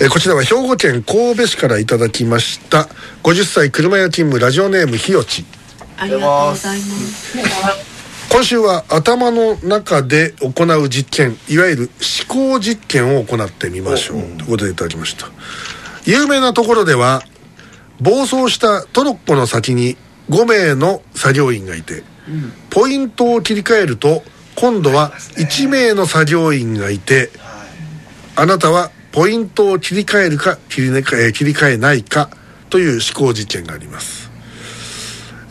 えーこちらは兵庫県神戸市からいただきました。50歳車屋勤務ラジオネームひよちありがとうございます。今週は頭の中で行う実験いわゆる思考実験を行ってみましょう。ということでいただきました。有名なところでは暴走したトロッコの先に5名の作業員がいて、ポイントを切り替えると今度は1名の作業員がいて、あなたはポイントを切り替えるか切り,、ねえー切り替えないかという思考実験があります。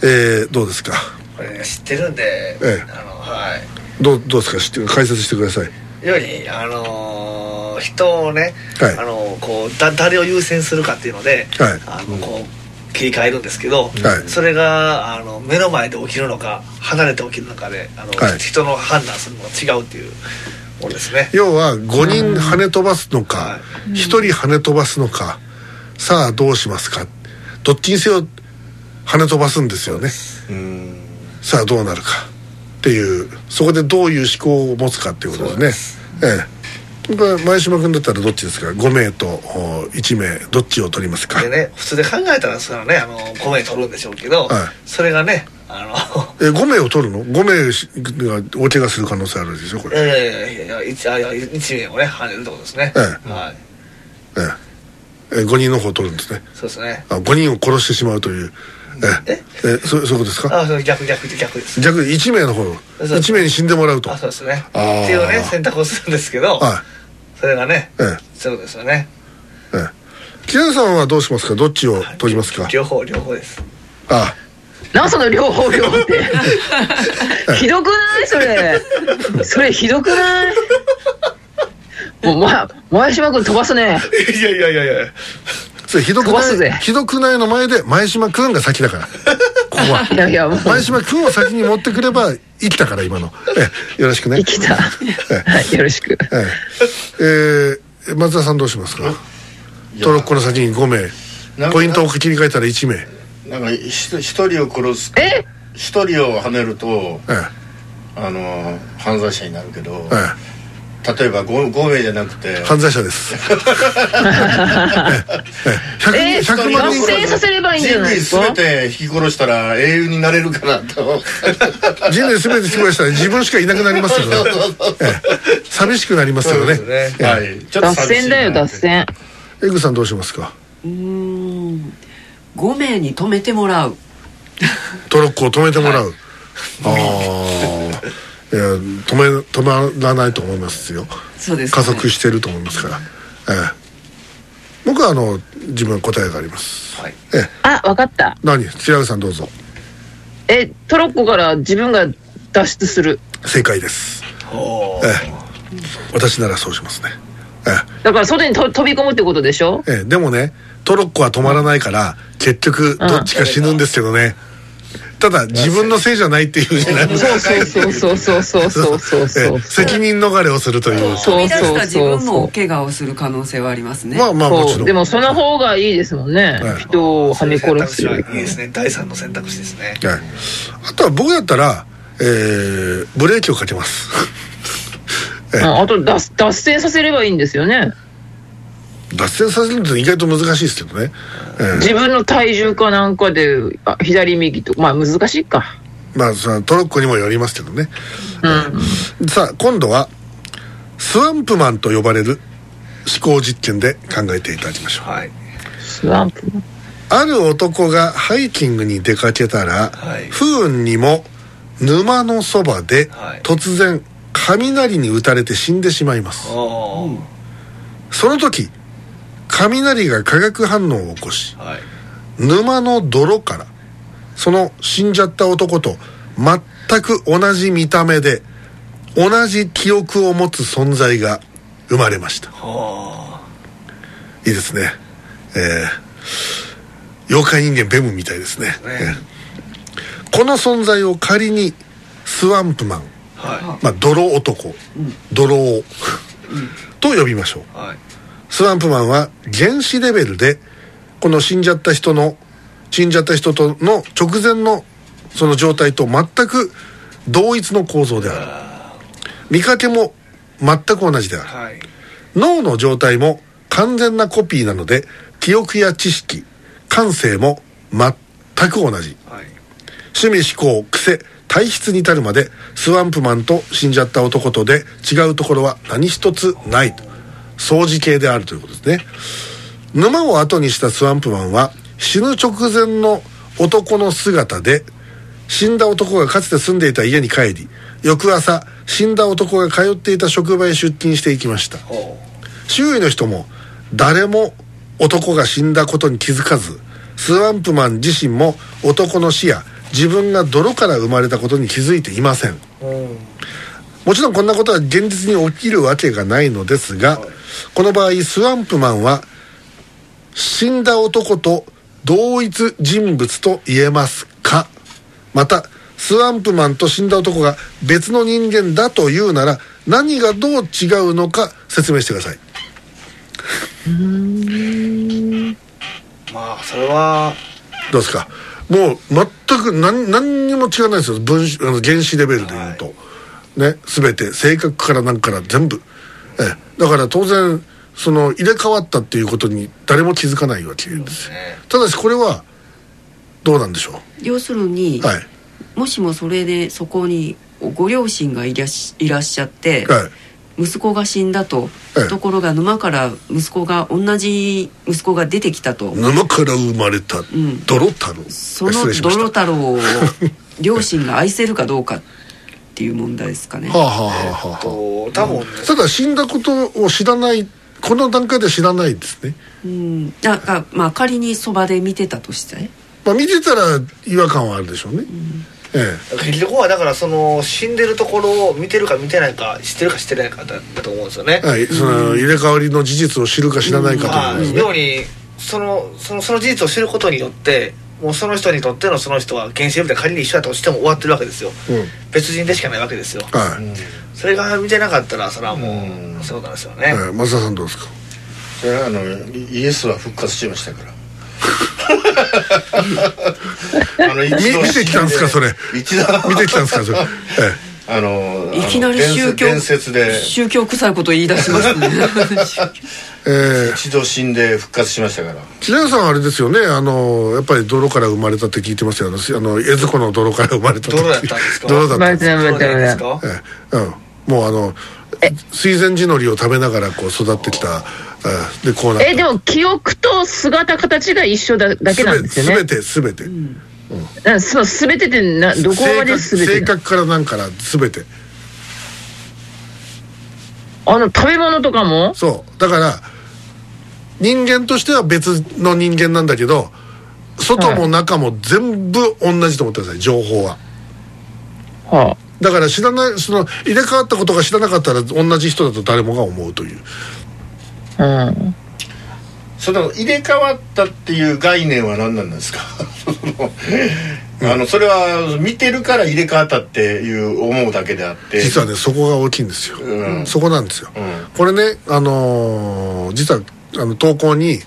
えーどうですか？これ知ってるんで、ええ。あのはい。どうどうですか？知って解説してください。ようにあのー人をね、はい。あのこうだ誰を優先するかっていうので、はい。あのこう切り替えるんですけど、はい。それがあの目の前で起きるのか離れて起きるのかであの、はい。人の判断するのが違うっていうものですね。要は5人跳ね飛ばすのかは1人跳ね飛ばすのかさあどうしますかどっちにせよ跳ね飛ばすんですよね。さあどうなるかっていうそこでどういう思考を持つかっていうことですね。ええ前島君だったらどっちですか？5名とお1名どっちを取りますか？でね普通で考えたらそれはねあの5名取るんでしょうけど、はい。それがねあのえ5名を取るの ?5 名しが大怪我する可能性あるでしょこれ。いやいやいやいやいやいや一名をね跳ねるってことですね、えはいえええ5人の方を取るんですねそうですねあ5人を殺してしまうというえええそそういうことですかあそう逆逆逆です逆に1名の方そう1名に死んでもらうとあそうですねっていうね選択をするんですけど、はそれがね、ええ。そうですよね。いええ。木原さんはどうしますか？どっちを取りますか？両方両方です。あ。なんその両方両方って。ひどくない？それ。それひどくない？もう、ま、前島君飛ばすね。いやいやいやいやそれひどくないひどくないの前で前島君が先だから。ここは。いやいやもう。前島君を先に持ってくれば生きたから今の。ええよろしくね。生きた。はい よろしく。ええ。えー松田さんどうしますか？トロッコの先に5名。ポイントを切り替えたら1名。なんかひ一人を殺すえ？一人を跳ねるとえあの犯罪者になるけどええ例えば 5, 5名じゃなくて。え犯罪者です。ええ。100 100万合人。成させればいいんじゃないですか？人類全て引き殺したら英雄になれるかなと。人類全て引き殺したら自分しかいなくなりますよ。ね、ええ。寂しくなりますよね。ね。はい。ちょっと脱線だよ脱線。エグさんどうしますか？うーん。5名に止めてもらう。トロッコを止めてもらう、ああいや止め止まらないと思いますよ。そうです、加速してると思いますから、ええ。僕はあの自分は答えがあります、はい。ええ。あわかった。何？白石さんどうぞ。えトロッコから自分が脱出する。正解です。ええ。私ならそうしますね。えだから外にと飛び込むってことでしょ？えええ。でもねトロッコは止まらないから結局どっちか死ぬんですけどね、ただ自分のせいじゃないっていうじゃないですかそうそうそうそうそうそうそう責任逃れをするというそうそう自分も怪我をする可能性はありますねまあまあもちろんでもその方がいいですもんね、人をはめ殺すいいですね第三の選択肢ですね、あとは僕だったら、えー、ブレーキをかけますえ、あと脱脱線させればいいんですよね脱線させるって意外と難しいですけどね、ええ。自分の体重かなんかであ左右とまあ難しいか。まあそのトロッコにもよりますけどね。うん。さあ今度はスワンプマンと呼ばれる思考実験で考えていただきましょう。はい。スワンプある男がハイキングに出かけたら、はい。不運にも沼のそばではい。突然雷に打たれて死んでしまいます。おー。その時雷が化学反応を起こしはい沼の泥からその死んじゃった男と全く同じ見た目で同じ記憶を持つ存在が生まれました。いいですね。えー、妖怪人間ベムみたいですね。ね。えー。この存在を仮にスワンプマンはまあ泥男、泥王と呼びましょう。いはいスワンプマンは原子レベルでこの死んじゃった人の死んじゃった人との直前のその状態と全く同一の構造である。見かけも全く同じである。はい。脳の状態も完全なコピーなので記憶や知識感性も全く同じ。はい。趣味思考癖体質に至るまでスワンプマンと死んじゃった男とで違うところは何一つないと掃除系であるということですね。沼を後にしたスワンプマンは死ぬ直前の男の姿で死んだ男がかつて住んでいた家に帰り翌朝死んだ男が通っていた職場へ出勤していきました。ほ周囲の人も誰も男が死んだことに気づかずスワンプマン自身も男の死や自分が泥から生まれたことに気づいていません。もちろんこんなことは現実に起きるわけがないのですが、この場合スワンプマンは死んだ男と同一人物と言えますか。またスワンプマンと死んだ男が別の人間だというなら何がどう違うのか説明してください。まあそれはどうですか？もう全く何何にも違わないですよ。分子あの原子レベルで言うと、ね全て性格から何から全部ええ。だから当然その入れ替わったっていうことに誰も気づかないわけですただしこれはどうなんでしょ要するに、うはい。もしもそれでそこにご両親がいらっしいらっしゃって、はい。息子が死んだと、ええ。ところが沼から息子が同じ息子が出てきたと、沼から生まれたん。泥太郎、その失礼しました。泥太郎を両親が愛せるかどうかっていう問題ですかね。はあはあはあはあ。と多分ね。ただ死んだことを知らないこの段階で知らないですね。うん、だからまあ仮にそばで見てたとして。まあ見てたら違和感はあるでしょうね、え結局はだからその死んでるところを見てるか見てないか知ってるか知ってないかだだと思うんですよね。え、はいその入れ替わりの事実を知るか知らないかというまあことですね、ようにそのそのその事実を知ることによってもうその人にとってのその人は原子力で仮に一緒だとしても終わってるわけですよ。うん。別人でしかないわけですよ。はい、それが見てなかったらそれはもううんそうなんですよね、ええ松田さんどうですか？それはあのイイエスは復活しましたから。あの一度み見てきたんですかそれ。一度。見てきたんですかそれ、えあのいきなり宗教伝説で。宗教臭いこと言い出しますね。ええ。え一度死んで復活しましたから。千奈さんはあれですよね。あのやっぱり泥から生まれたって聞いてますよ。あのあの江津湖の泥から生まれたって泥だったんですか？泥だったんです。かええ。うん、もうあの水前寺のりを食べながらこう育ってきたええ。でこうなえでも記憶と姿形が一緒だだけなんですよね。すべてすべてなそう全てってなどこまで性全て？格性格からなんからすべて。あの食べ物とかも？そう。だから人間としては別の人間なんだけど外も中も全部同じと思ってください情報は。はだから知らないその入れ替わったことが知らなかったら同じ人だと誰もが思うという。あうんその入れ替わったっていう概念は何なんですか？そ のあのそれは見てるから入れ替わったっていう思うだけであって。実はねそこが大きいんですよ、うん。そこなんですよ、うん。これねあのー実はあの投稿に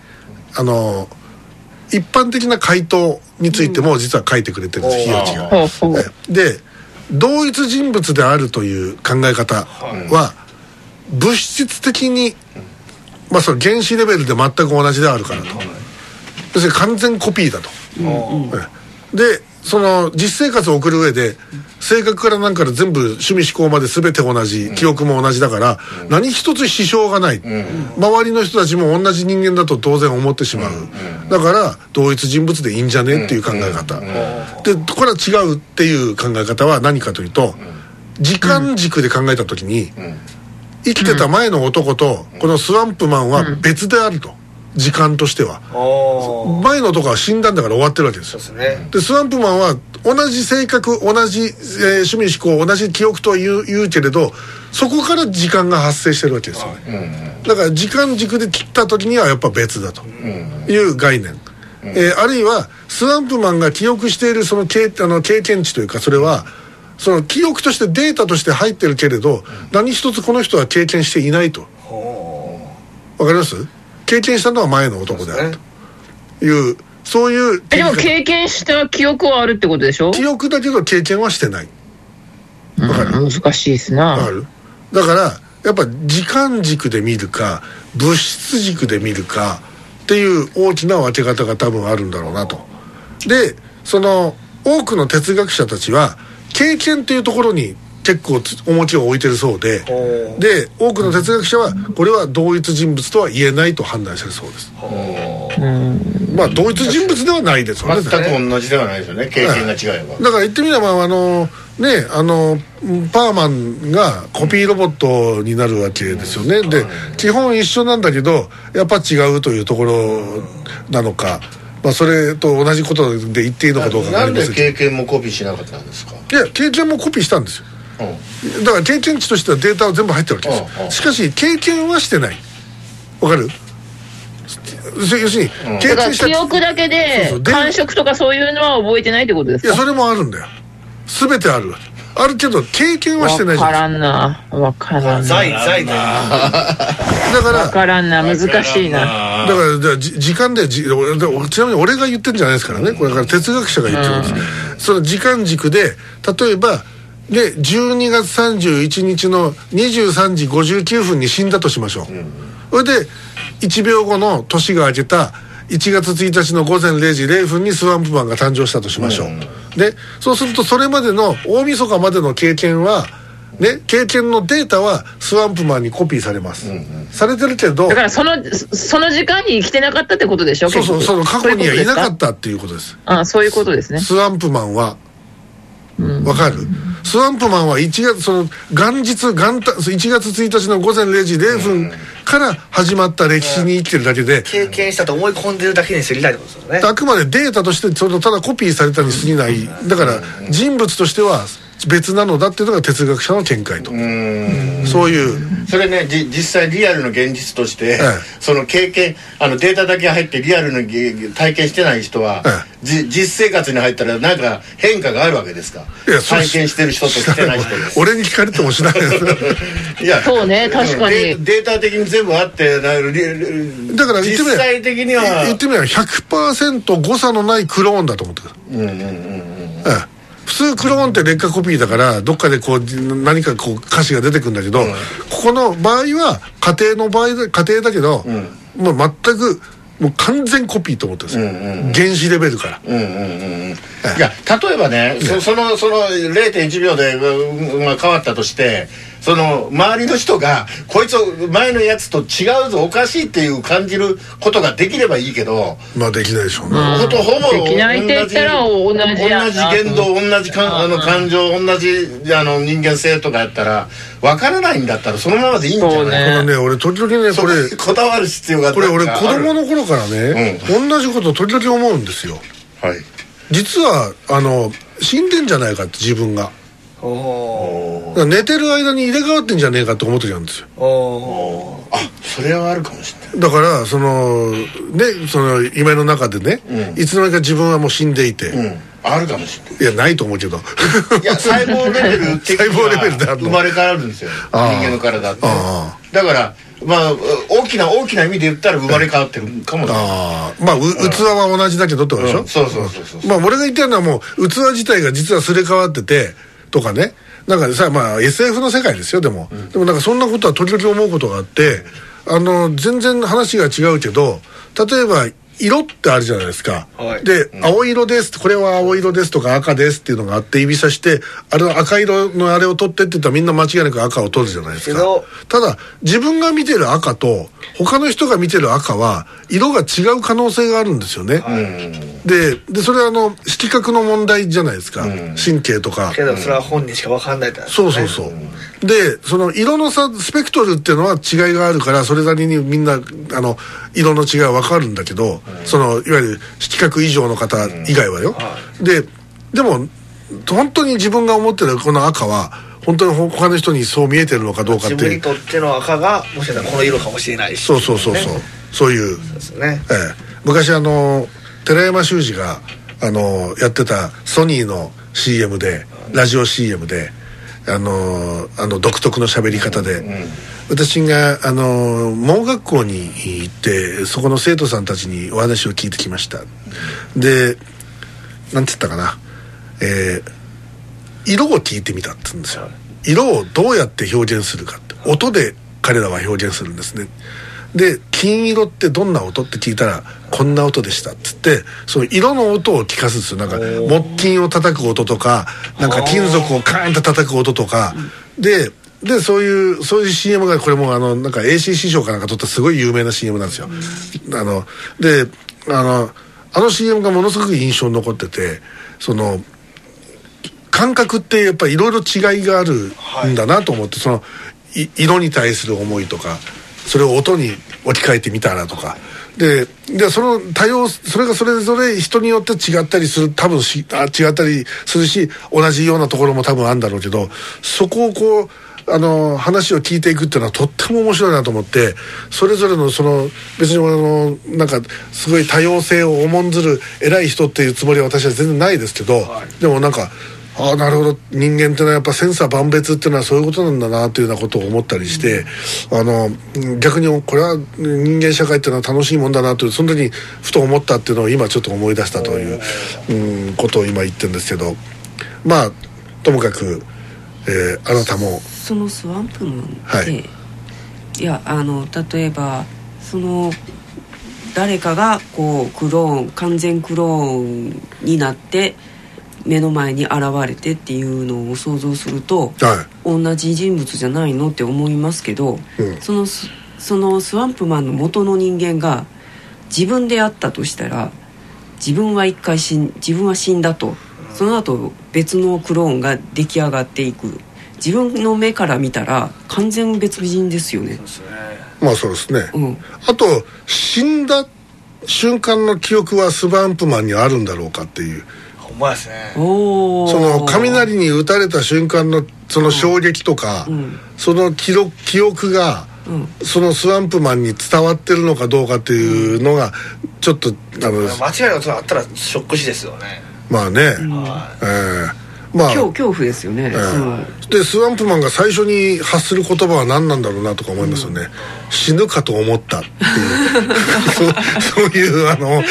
あのー一般的な回答についても実は書いてくれてるんです、うんひよちが。で同一人物であるという考え方は物質的に、まあ、その原子レベルで全く同じであるからと、要するに完全コピーだと、えでその実生活を送る上で性格から何から全部趣味思考まで全て同じ、記憶も同じだから、何一つ支障がない、周りの人たちも同じ人間だと当然思ってしまう、だから同一人物でいいんじゃねっていう考え方、でこれは違うっていう考え方は何かというと、時間軸で考えた時に、生きてた前の男とこのスワンプマンは別であると。時間としては。前の男は死んだんだから終わってるわけですよ。ですね。でスワンプマンは同じ性格同じ、えー趣味思考同じ記憶と言う言うけれどそこから時間が発生してるわけですよ、だから時間軸で切った時にはやっぱ別だと。いう概念、えーあるいはスワンプマンが記憶しているその経あの経験値というかそれはその記憶としてデータとして入ってるけれど何一つこの人は経験していないと。わかります？経験したのは前の男であると。いうそういうえでも経験。した記憶はあるってことでしょ？記憶だけど経験はしてない。わかる？うん難しいですな。わかる。だからやっぱ時間軸で見るか物質軸で見るかっていう大きな分け方が多分あるんだろうなと。でその多くの哲学者たちは経験っていうところに結構つ重きを置いてるそうでで多くの哲学者はこれは同一人物とは言えないと判断してるそうです。まあ同一人物ではないですよね。全く同じではないですよね。経験が違えば、だから言ってみればあのねあのパーマンがコピーロボットになるわけですよね、で基本一緒なんだけどやっぱ違うというところなのか、まあ、それと同じことで言っていいのかどうかなんで経験もコピーしなかったんですか、どいや経験もコピーしたんですよ。うん。だから経験値としてはデータは全部入ってるわけです。うんうん。しかし経験はしてない。わかる？要要するに経験した。記憶だけで感触とかそういうのは覚えてないってことですか？いやそれもあるんだよ。全てある。あるけど経験はしてないじゃわないか。らんな。わからんな。財財でだからわからんな。難しいなだからじゃ時間でじ俺でちなみに俺が言ってるんじゃないですからね。これから哲学者が言ってるんです、その時間軸で例えばで12月31日の23時59分に死んだとしましょう、それで1秒後の年が明けた1月1日の午前0時0分にスワンプマンが誕生したとしましょう、でそうするとそれまでの大晦日までの経験はね、経験のデータはスワンプマンにコピーされます、されてるけどだからそのそその時間に生きてなかったってことでしょそうそうその過去にはいなかそういうことですったっていうことです。あそういうことですね。スワンプマンはわかる？スワンプマンは1月その元日元旦1月1日の午前0時0分から始まった歴史に生きてるだけで経験したと思い込んでるだけに過ぎないってことですよね。あくまでデータとしてそのただコピーされたに過ぎない。だから人物としては別なのだっていうのが哲学者の見解と。そういう。それねじ実際リアルの現実として、えその経験あのデータだけ入ってリアルのげ体験してない人は、えじ実生活に入ったらなんか変化があるわけですか？いや体験してる人としてない人で。す俺に聞かれてもしない いやそうね確かに。デデータ的に全部あってなリリだから言ってみれば実際的には。言ってみれば100%誤差のないクローンだと思ってください。うんうんうんうん。ええ普通クローンって劣化コピーだからどっかでこう何かこう歌詞が出てくるんだけど、ここの場合は家庭の場合で家庭だけど、もう全くもう完全コピーと思ってるんですよ、原子レベルから。うんうんうんうん。いや例えばねそそのその0.1秒で、うんまあ、変わったとしてその周りの人がこいつ前のやつと違うぞおかしいっていう感じることができればいいけど、まあできないでしょうね、ほとほぼ同じ言動同じかあの感情同じあの人間性とかやったら分からないんだったらそのままでいいんじゃない？ね。このね俺時々ねそこれここだわる必要がこれ俺子供の頃からね、同じことを時々思うんですよ。はい。実はあの死んでんじゃないかって自分が。おお寝てる間に入れ替わってんじゃねえかって思う時なんですよ。あそれはあるかもしれない。だからそのねその夢の中でね、いつの間にか自分はもう死んでいて、うん。あるかもしれない。いやないと思うけど。いや細胞レベル 細胞レベルで生まれ変わるんですよ。人間の体ってあだからまあ大きな大きな意味で言ったら生まれ変わってるかもしれない。ああ。まあう器は同じだけどってことでしょ、うん。そうそうそうそうまあ俺が言ってるのはもう器自体が実はすれ替わっててとかねなんかさまあ SF の世界ですよでも、でもなんかそんなことは時々思うことがあってあの全然話が違うけど例えば色ってあるじゃないですか、はい。で、青色です。これは青色ですとか赤ですっていうのがあって指さしてあれの赤色のあれを取ってって言ったらみんな間違いなく赤を取るじゃないですか。ただ自分が見てる赤と他の人が見てる赤は色が違う可能性があるんですよね、ででそれはあの色覚の問題じゃないですか、神経とか。けどそれは本人しか分かんないってやつそうそうそう、でその色の差スペクトルっていうのは違いがあるからそれなりにみんなあの色の違いは分かるんだけど、そのいわゆる色覚以上の方以外はよ、ででも本当に自分が思ってるこの赤は本当に他の人にそう見えてるのかどうかって自分にとっての赤がもしかしたらこの色かもしれないし。そうそうそうそう、ね。そういう。そうですね。ええ、昔あの寺山修司があのやってたソニーの CM でラジオ CM であのあの独特の喋り方で、私があの盲学校に行ってそこの生徒さんたちにお話を聞いてきました。でなんて言ったかな。えー色を聞いてみたって言うんですよ。色をどうやって表現するかって。音で彼らは表現するんですねで金色ってどんな音って聞いたらこんな音でしたっつってその色の音を聞かすんですよ。なんか木琴を叩く音とかなんか金属をカーンと叩く音とか。ででそういうそういう CM がこれもあのなんか AC 師匠かなんか撮ったすごい有名な CM なんですよ、あのであのあの CM がものすごく印象に残っててその感覚ってやっぱりいろいろ違いがあるんだなと思って、そのい色に対する思いとかそれを音に置き換えてみたらとか。ででその多様それがそれぞれ人によって違ったりする多分しあ違ったりするし同じようなところも多分あるんだろうけどそこをこうあの話を聞いていくっていうのはとっても面白いなと思ってそれぞれのその別にあのなんかすごい多様性を重んずる偉い人っていうつもりは私は全然ないですけど、でもなんかああなるほど。人間ってのはやっぱ千差万別っていうのはそういうことなんだなっていうようなことを思ったりして、あのうん逆にこれは人間社会っていうのは楽しいもんだなというその時にふと思ったっていうのを今ちょっと思い出したという、うん、ことを今言ってるんですけど。まあともかく、えーあなたも。そのスワンプマンって、はい。い、やあの例えばその誰かがこうクローン完全クローンになって目の前に現れてっていうのを想像するとは同じ人物じゃないのって思いますけど、うん。そのスそのスワンプマンの元の人間が自分であったとしたら自分は一回死ん自分は死んだと。その後別のクローンが出来上がっていく。自分の目から見たら完全別人ですよね。まあそうですね、うん。あと死んだ瞬間の記憶はスワンプマンにあるんだろうかっていうほんまですね。その雷に打たれた瞬間のその衝撃とか、うん。その記録記憶がうん。そのスワンプマンに伝わってるのかどうかっていうのがちょっとあの間違いなことがあったらショック死ですよね。まあね、はえーまあ。恐恐怖ですよね、えーでスワンプマンが最初に発する言葉は何なんだろうなとか思いますよね、死ぬかと思ったっていう。そうそういうあの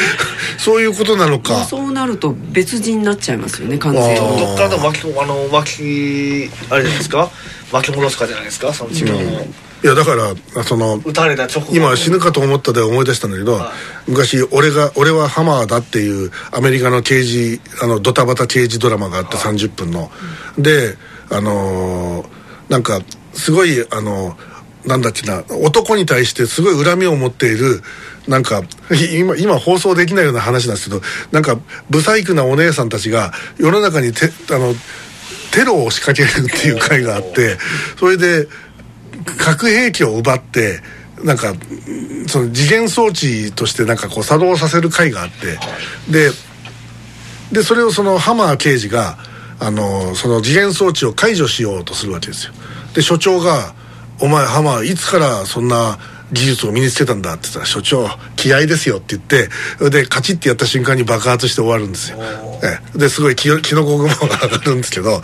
そういうことなのか。そうなると別人になっちゃいますよね完全に。どっからでも巻きあの巻きあれじゃないですか？巻き戻すかじゃないですか？その自分を、いやだからその撃たれた直後今死ぬかと思ったで思い出したんだけど、はい。昔俺が「俺はハマーだ」っていうアメリカの刑事あのドタバタ刑事ドラマがあって30分の、であのーなんかすごいあのなんだっけな男に対してすごい恨みを持っているなんかい 今今放送できないような話なんですけどなんかブサイクなお姉さんたちが世の中にてあのテロを仕掛けるっていう回があってそれで核兵器を奪ってなんかその次元装置としてなんかこう作動させる回があってででそれをそのハマー刑事があのその次元装置を解除しようとするわけですよ。で所長が「お前ハマーいつからそんな技術を身につけたんだ」って言ったら「所長気合ですよ」って言ってでカチッてやった瞬間に爆発して終わるんですよ。ですごいキノキノコ雲が上がるんですけど。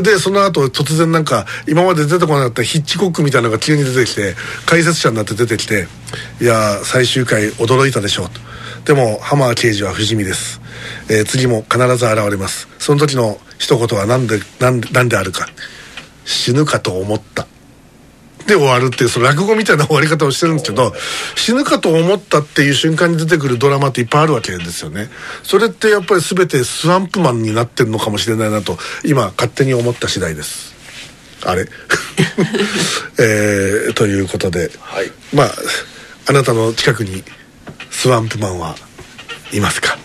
でその後突然なんか今まで出てこなかったヒッチコックみたいなのが急に出てきて解説者になって出てきて「いやー最終回驚いたでしょう」と。でもハマー刑事は不死身です、えー次も必ず現れます。その時の一言は何で何で何であるか。死ぬかと思った。で終わるっていうその落語みたいな終わり方をしてるんですけど死ぬかと思ったっていう瞬間に出てくるドラマっていっぱいあるわけですよねそれってやっぱり全てスワンプマンになってるのかもしれないなと今勝手に思った次第ですあれえーということで、はいまああなたの近くにスワンプマンはいますか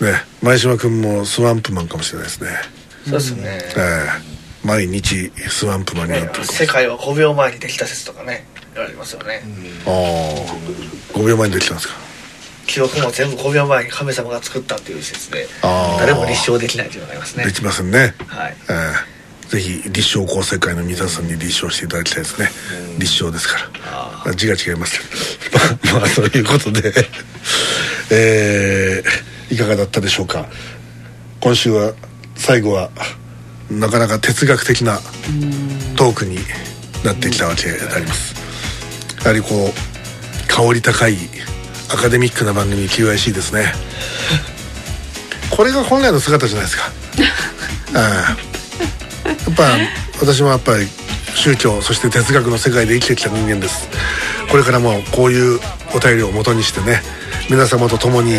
ね前島君もスワンプマンかもしれないですねそうですね、ええ毎日スワンプマンになねって世界は5秒前にできた説とかね言われますよね、ああ5秒前にできたんですか？記憶も全部5秒前に神様が作ったっていう説で誰も立証できないというのがありますね。できませんね。はい。ええぜひ立証構成会の皆さんに立証していただきたいですね。立証ですから。あ字が違います。ま あまあそういうことで。えーいかがだったでしょうか？今週は最後はなかなか哲学的なトークになってきたわけであります。やはりこう香り高いアカデミックな番組 QIC ですね。これが本来の姿じゃないですか。ああ。やっぱ私もやっぱり宗教そして哲学の世界で生きてきた人間です。これからもこういうお便りを元にしてね皆様と共に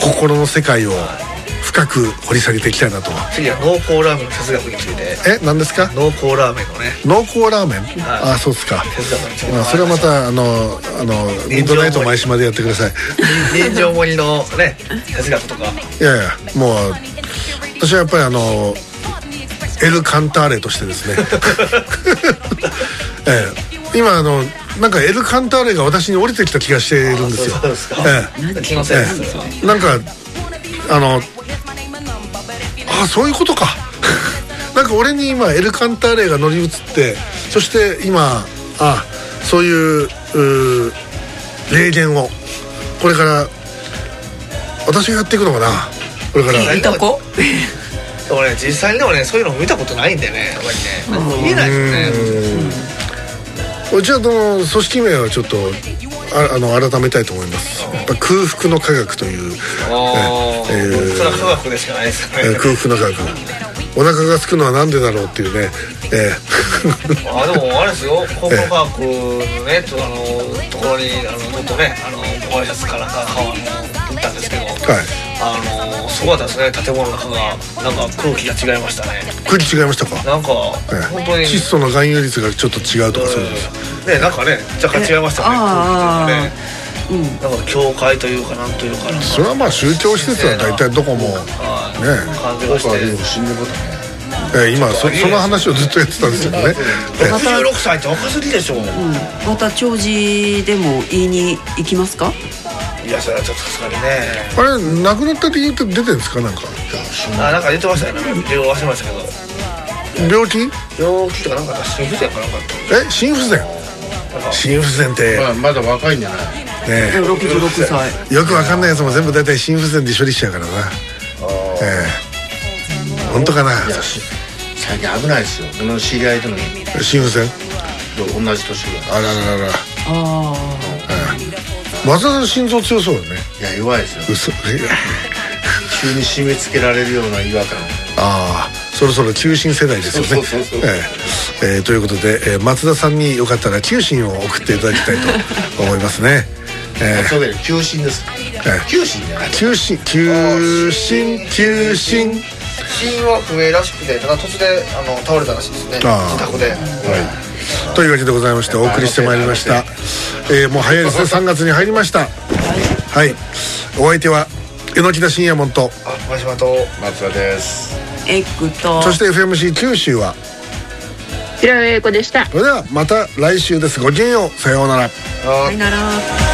心の世界を深く掘り下げていきたいなと。次は濃厚ラーメンの哲学について。え何ですか？濃厚ラーメンのね。濃厚ラーメン？ああそうですか。哲学についてあそれはまたあのあのミッドナイト前島でやってください。人情盛りのね哲学とか。いやいやもう私はやっぱりあのエル・カンターレとしてですね。ええ。今あのなんかエル・カンターレが私に降りてきた気がしているんですよ。そうですか。ええ。気のせいですそれはえ。なんかあのあそういうことか。なんか俺に今エル・カンターレが乗り移ってそして今あそういう霊言をこれから私がやっていくのかな。これから。いた子？でもね実際にでもねそういうの見たことないんでね。やっぱりね。見えないですよね。うちはその組織名はちょっとああの改めたいと思います。やっぱ空腹の科学というああ、えーそれは科学でしかないですかね。えー空腹の科学。お腹が空くのはなんでだろうっていうね、えあでもあれですよ。高校科学のねとあのところにあのちょっとねあのご挨拶かなんかあの行ったんですけどーはい。あのすごかったですね建物の中が。なんか空気が違いましたね。空気違いましたか、なんかえ本当に。ー、窒素の含有率がちょっと違うとかそういうことね。なんかね若干違いましたねあ空気といううん。なんか教会というかなんというかそれはまあ宗教施設は大体どこも、はいね。感じがして。死んでことねえー今そその話をずっとやってたんですけどね、えー66歳って若すぎでしょ、また長寿でも言いに行きますか？いやそれはちょっとさすがにね。あれ亡くなった理由って出てるんですか？なんか。あなんか言ってましたよね。両忘れましたけど。病気？病気とかなんか心不全かなんかえ心不全？心不全って。まあまだ若いんじゃない？ね66歳。よくわかんないやつも全部大体心不全で処理しちゃうからな。ええ。本当かな？いやし最近危ないですよ。俺の知り合いとの。心不全？同じ年ぐらい。あらららら。あ松田さん心臓強そうだね。いや弱いですよ。嘘。急に締め付けられるような違和感。ああそろそろ救心世代ですよね。ええ。えーということで、えー松田さんによかったら救心を送っていただきたいと 思いますね。えそうだよ。急進です。え急進じゃないー救心。救心救心。死因は不明らしくてただ突然あの倒れたらしいですね。自宅でというわけでございましてお送りしてまいりました、えーもう早いですね。3月に入りました。はい。お相手は榎木田信也門とあ真島と松田です。あエッグとそして FMC 九州は平尾英子でした。それではまた来週です。ごきげんよう。さようなら。あさよなら